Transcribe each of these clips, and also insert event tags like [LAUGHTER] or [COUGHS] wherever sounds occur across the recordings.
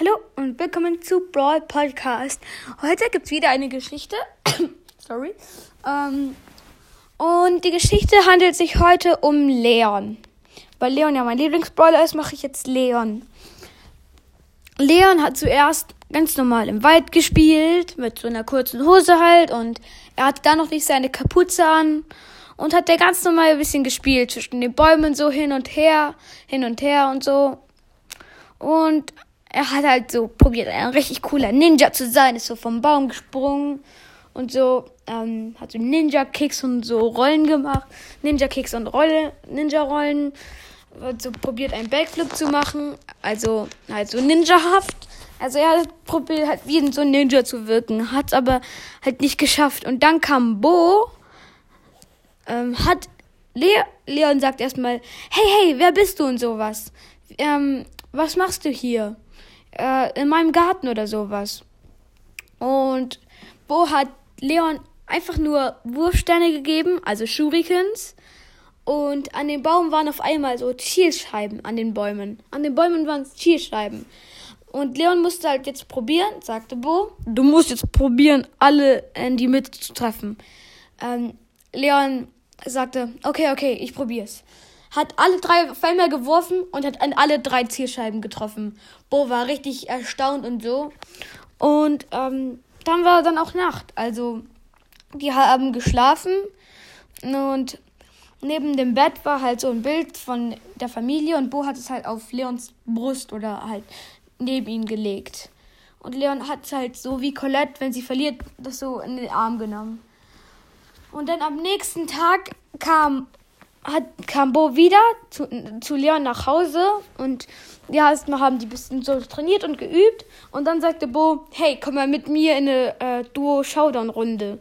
Hallo und willkommen zu Brawl Podcast. Heute gibt es wieder eine Geschichte. [COUGHS] Sorry. Ähm, und die Geschichte handelt sich heute um Leon. Weil Leon ja mein Lieblingsbrawler ist, mache ich jetzt Leon. Leon hat zuerst ganz normal im Wald gespielt, mit so einer kurzen Hose halt. Und er hatte da noch nicht seine Kapuze an. Und hat der ganz normal ein bisschen gespielt, zwischen den Bäumen so hin und her, hin und her und so. Und er hat halt so probiert, ein richtig cooler Ninja zu sein, ist so vom Baum gesprungen und so, ähm, hat so Ninja-Kicks und so Rollen gemacht. Ninja-Kicks und Rolle, Ninja-Rollen. Hat so probiert, einen Backflip zu machen. Also, halt so ninjahaft. Also, er hat probiert, halt wie so ein Ninja zu wirken. Hat es aber halt nicht geschafft. Und dann kam Bo, ähm, hat Le Leon sagt erstmal, hey, hey, wer bist du und sowas? Ähm, was machst du hier? Äh, in meinem Garten oder sowas. Und Bo hat Leon einfach nur Wurfsteine gegeben, also Shurikens. Und an dem Baum waren auf einmal so Zielscheiben an den Bäumen. An den Bäumen waren Zielscheiben. Und Leon musste halt jetzt probieren, sagte Bo. Du musst jetzt probieren, alle in die Mitte zu treffen. Ähm, Leon sagte, okay, okay, ich probier's hat alle drei Felder geworfen und hat an alle drei Zielscheiben getroffen. Bo war richtig erstaunt und so. Und ähm, dann war dann auch Nacht. Also, die haben geschlafen und neben dem Bett war halt so ein Bild von der Familie und Bo hat es halt auf Leons Brust oder halt neben ihn gelegt. Und Leon hat es halt so wie Colette, wenn sie verliert, das so in den Arm genommen. Und dann am nächsten Tag kam hat, kam Bo wieder zu, zu Leon nach Hause und ja, erstmal haben die ein bisschen so trainiert und geübt und dann sagte Bo, hey, komm mal mit mir in eine äh, Duo-Showdown-Runde.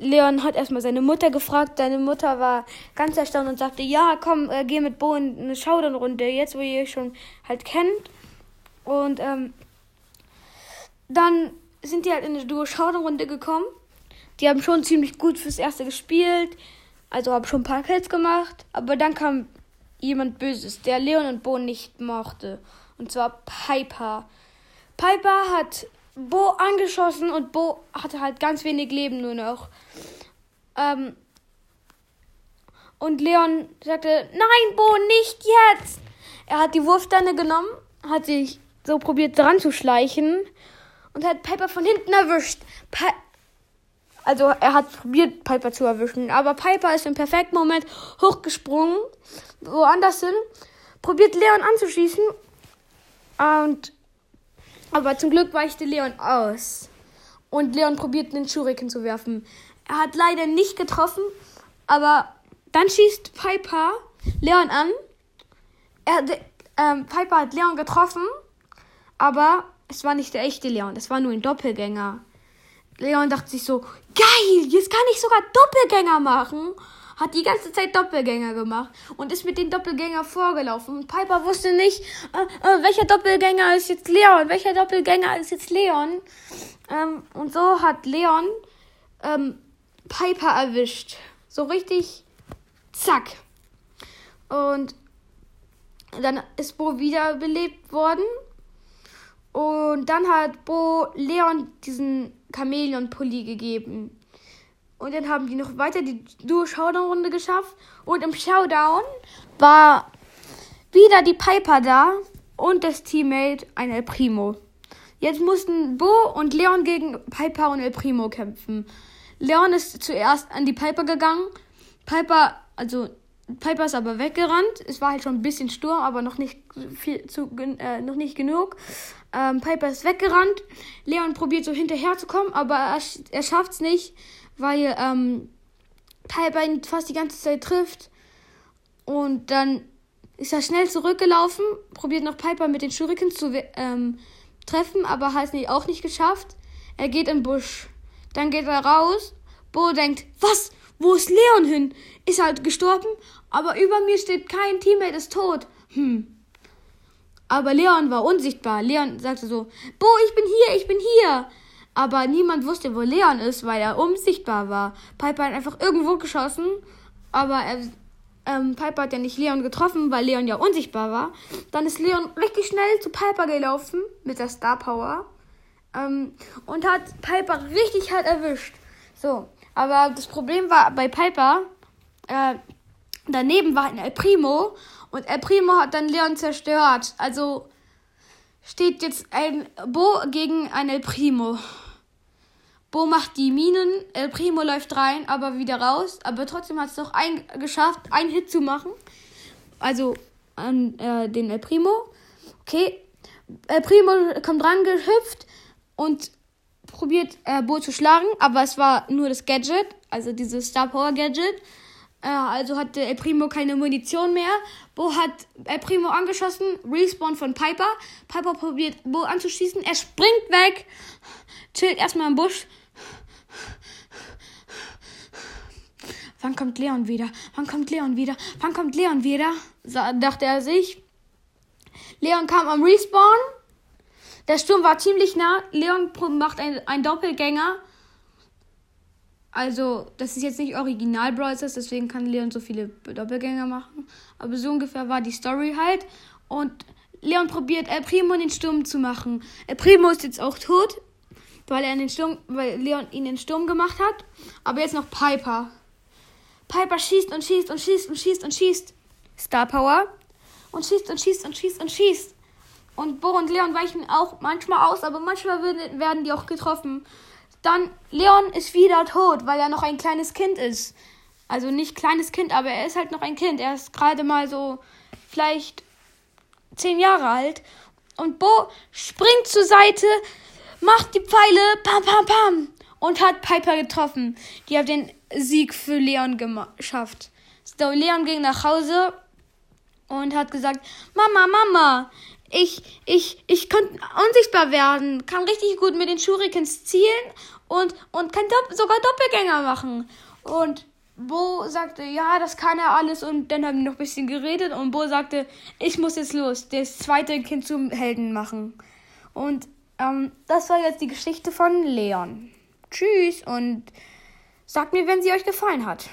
Leon hat erstmal seine Mutter gefragt, seine Mutter war ganz erstaunt und sagte, ja, komm, äh, geh mit Bo in eine Showdown-Runde, jetzt wo ihr euch schon halt kennt. Und ähm, dann sind die halt in eine Duo-Showdown-Runde gekommen. Die haben schon ziemlich gut fürs Erste gespielt. Also habe schon ein paar Kills gemacht, aber dann kam jemand Böses, der Leon und Bo nicht mochte. Und zwar Piper. Piper hat Bo angeschossen und Bo hatte halt ganz wenig Leben nur noch. Ähm und Leon sagte, nein, Bo, nicht jetzt. Er hat die Wurfstange genommen, hat sich so probiert dran zu schleichen und hat Piper von hinten erwischt. Pi also er hat probiert, Piper zu erwischen. Aber Piper ist im perfekten Moment hochgesprungen, woanders hin, probiert Leon anzuschießen. Und aber zum Glück weichte Leon aus. Und Leon probiert den Schuriken zu werfen. Er hat leider nicht getroffen, aber dann schießt Piper Leon an. Er, ähm, Piper hat Leon getroffen, aber es war nicht der echte Leon, es war nur ein Doppelgänger. Leon dachte sich so, geil, jetzt kann ich sogar Doppelgänger machen. Hat die ganze Zeit Doppelgänger gemacht und ist mit den Doppelgänger vorgelaufen. Und Piper wusste nicht, äh, äh, welcher Doppelgänger ist jetzt Leon, welcher Doppelgänger ist jetzt Leon. Ähm, und so hat Leon ähm, Piper erwischt. So richtig, zack. Und dann ist Bo wiederbelebt worden. Und dann hat Bo Leon diesen Chamäleon-Pulli gegeben. Und dann haben die noch weiter die Duo-Showdown-Runde geschafft. Und im Showdown war wieder die Piper da und das Teammate ein El Primo. Jetzt mussten Bo und Leon gegen Piper und El Primo kämpfen. Leon ist zuerst an die Piper gegangen. Piper, also Piper ist aber weggerannt. Es war halt schon ein bisschen Sturm, aber noch nicht viel zu, äh, noch nicht genug. Ähm, Piper ist weggerannt. Leon probiert so hinterherzukommen, aber er, er schafft es nicht, weil ähm, Piper ihn fast die ganze Zeit trifft. Und dann ist er schnell zurückgelaufen, probiert noch Piper mit den Shurikens zu ähm, treffen, aber hat es auch nicht geschafft. Er geht im Busch. Dann geht er raus. Bo denkt, was? Wo ist Leon hin? Ist halt gestorben, aber über mir steht kein Teammate, ist tot. Hm. Aber Leon war unsichtbar. Leon sagte so, Bo, ich bin hier, ich bin hier. Aber niemand wusste, wo Leon ist, weil er unsichtbar war. Piper hat einfach irgendwo geschossen, aber er, ähm, Piper hat ja nicht Leon getroffen, weil Leon ja unsichtbar war. Dann ist Leon richtig schnell zu Piper gelaufen mit der Star Power ähm, und hat Piper richtig hart erwischt. So, aber das Problem war bei Piper, äh, daneben war ein El Primo und El Primo hat dann Leon zerstört. Also steht jetzt ein Bo gegen ein El Primo. Bo macht die Minen, El Primo läuft rein, aber wieder raus. Aber trotzdem hat es doch ein, geschafft, einen Hit zu machen. Also an äh, den El Primo. Okay. El Primo kommt dran gehüpft und probiert äh, Bo zu schlagen, aber es war nur das Gadget, also dieses Star Power Gadget. Äh, also hatte El Primo keine Munition mehr. Bo hat El Primo angeschossen, Respawn von Piper. Piper probiert Bo anzuschießen, er springt weg, chillt erstmal im Busch. Wann kommt Leon wieder? Wann kommt Leon wieder? Wann kommt Leon wieder? Dachte er sich. Leon kam am Respawn. Der Sturm war ziemlich nah. Leon macht einen Doppelgänger. Also, das ist jetzt nicht Original Brawlers, deswegen kann Leon so viele Doppelgänger machen. Aber so ungefähr war die Story halt. Und Leon probiert El Primo in den Sturm zu machen. El Primo ist jetzt auch tot, weil er in den Sturm, weil Leon ihn in den Sturm gemacht hat. Aber jetzt noch Piper. Piper schießt und schießt und schießt und schießt und schießt. Star Power. Und schießt und schießt und schießt und schießt. Und Bo und Leon weichen auch manchmal aus, aber manchmal werden die auch getroffen. Dann Leon ist wieder tot, weil er noch ein kleines Kind ist. Also nicht kleines Kind, aber er ist halt noch ein Kind. Er ist gerade mal so vielleicht zehn Jahre alt. Und Bo springt zur Seite, macht die Pfeile, pam, pam, pam. Und hat Piper getroffen. Die hat den Sieg für Leon geschafft. So, Leon ging nach Hause und hat gesagt, Mama, Mama, ich, ich, ich konnte unsichtbar werden, kann richtig gut mit den Shurikens zielen und, und kann Dopp sogar Doppelgänger machen. Und Bo sagte, ja, das kann er alles. Und dann haben wir noch ein bisschen geredet und Bo sagte, ich muss jetzt los, das zweite Kind zum Helden machen. Und ähm, das war jetzt die Geschichte von Leon. Tschüss und sagt mir, wenn sie euch gefallen hat.